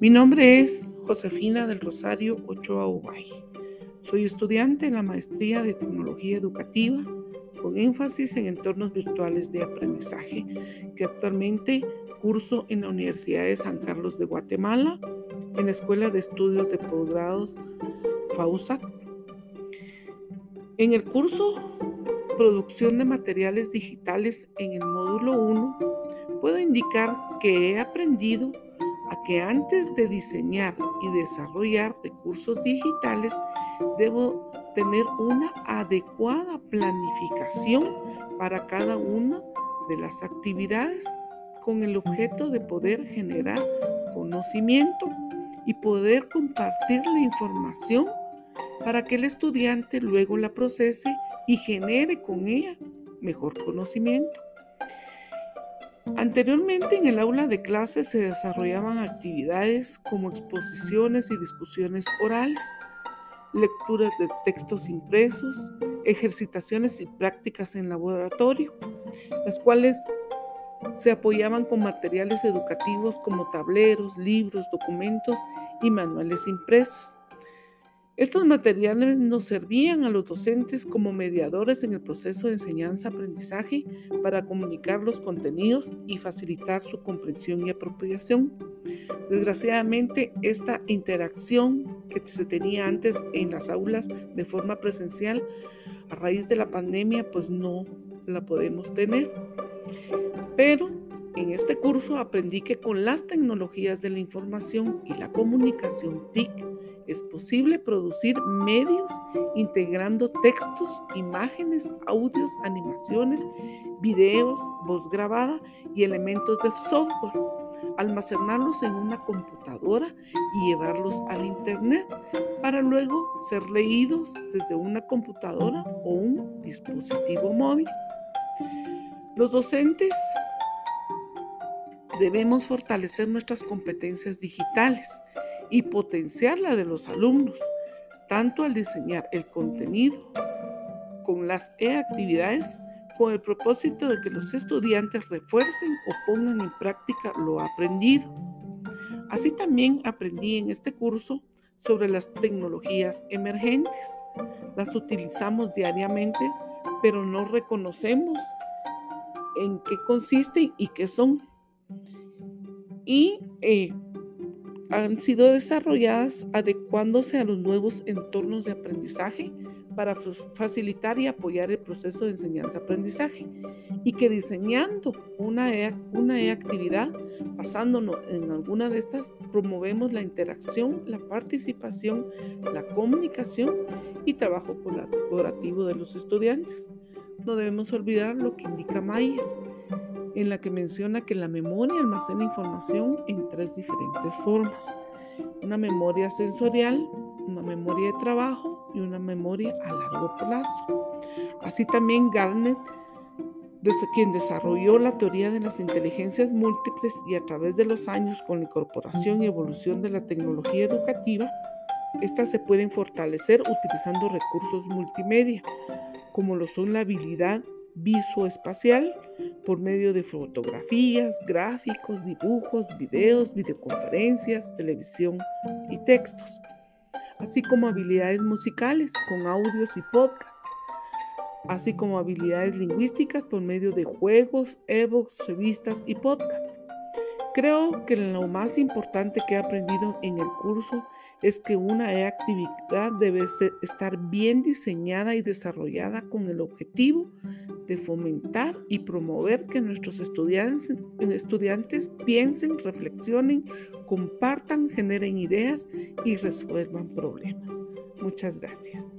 Mi nombre es Josefina del Rosario Ochoa Ubay. Soy estudiante en la maestría de Tecnología Educativa con énfasis en entornos virtuales de aprendizaje que actualmente curso en la Universidad de San Carlos de Guatemala, en la Escuela de Estudios de Posgrados FAUSAC. En el curso Producción de Materiales Digitales en el módulo 1, puedo indicar que he aprendido a que antes de diseñar y desarrollar recursos digitales, debo tener una adecuada planificación para cada una de las actividades con el objeto de poder generar conocimiento y poder compartir la información para que el estudiante luego la procese y genere con ella mejor conocimiento. Anteriormente en el aula de clases se desarrollaban actividades como exposiciones y discusiones orales, lecturas de textos impresos, ejercitaciones y prácticas en laboratorio, las cuales se apoyaban con materiales educativos como tableros, libros, documentos y manuales impresos. Estos materiales nos servían a los docentes como mediadores en el proceso de enseñanza-aprendizaje para comunicar los contenidos y facilitar su comprensión y apropiación. Desgraciadamente, esta interacción que se tenía antes en las aulas de forma presencial, a raíz de la pandemia, pues no la podemos tener. Pero en este curso aprendí que con las tecnologías de la información y la comunicación TIC, es posible producir medios integrando textos, imágenes, audios, animaciones, videos, voz grabada y elementos de software, almacenarlos en una computadora y llevarlos al Internet para luego ser leídos desde una computadora o un dispositivo móvil. Los docentes debemos fortalecer nuestras competencias digitales y potenciar la de los alumnos, tanto al diseñar el contenido con las e-actividades con el propósito de que los estudiantes refuercen o pongan en práctica lo aprendido. Así también aprendí en este curso sobre las tecnologías emergentes. Las utilizamos diariamente, pero no reconocemos en qué consisten y qué son. Y eh, han sido desarrolladas adecuándose a los nuevos entornos de aprendizaje para facilitar y apoyar el proceso de enseñanza-aprendizaje y que diseñando una, e, una e-actividad, basándonos en alguna de estas, promovemos la interacción, la participación, la comunicación y trabajo colaborativo de los estudiantes. No debemos olvidar lo que indica Mayer en la que menciona que la memoria almacena información en tres diferentes formas. Una memoria sensorial, una memoria de trabajo y una memoria a largo plazo. Así también Garnet, desde quien desarrolló la teoría de las inteligencias múltiples y a través de los años con la incorporación y evolución de la tecnología educativa, estas se pueden fortalecer utilizando recursos multimedia, como lo son la habilidad visoespacial por medio de fotografías, gráficos, dibujos, videos, videoconferencias, televisión y textos, así como habilidades musicales con audios y podcasts, así como habilidades lingüísticas por medio de juegos, ebooks, revistas y podcasts. Creo que lo más importante que he aprendido en el curso es que una actividad debe estar bien diseñada y desarrollada con el objetivo de fomentar y promover que nuestros estudiantes, estudiantes piensen, reflexionen, compartan, generen ideas y resuelvan problemas. Muchas gracias.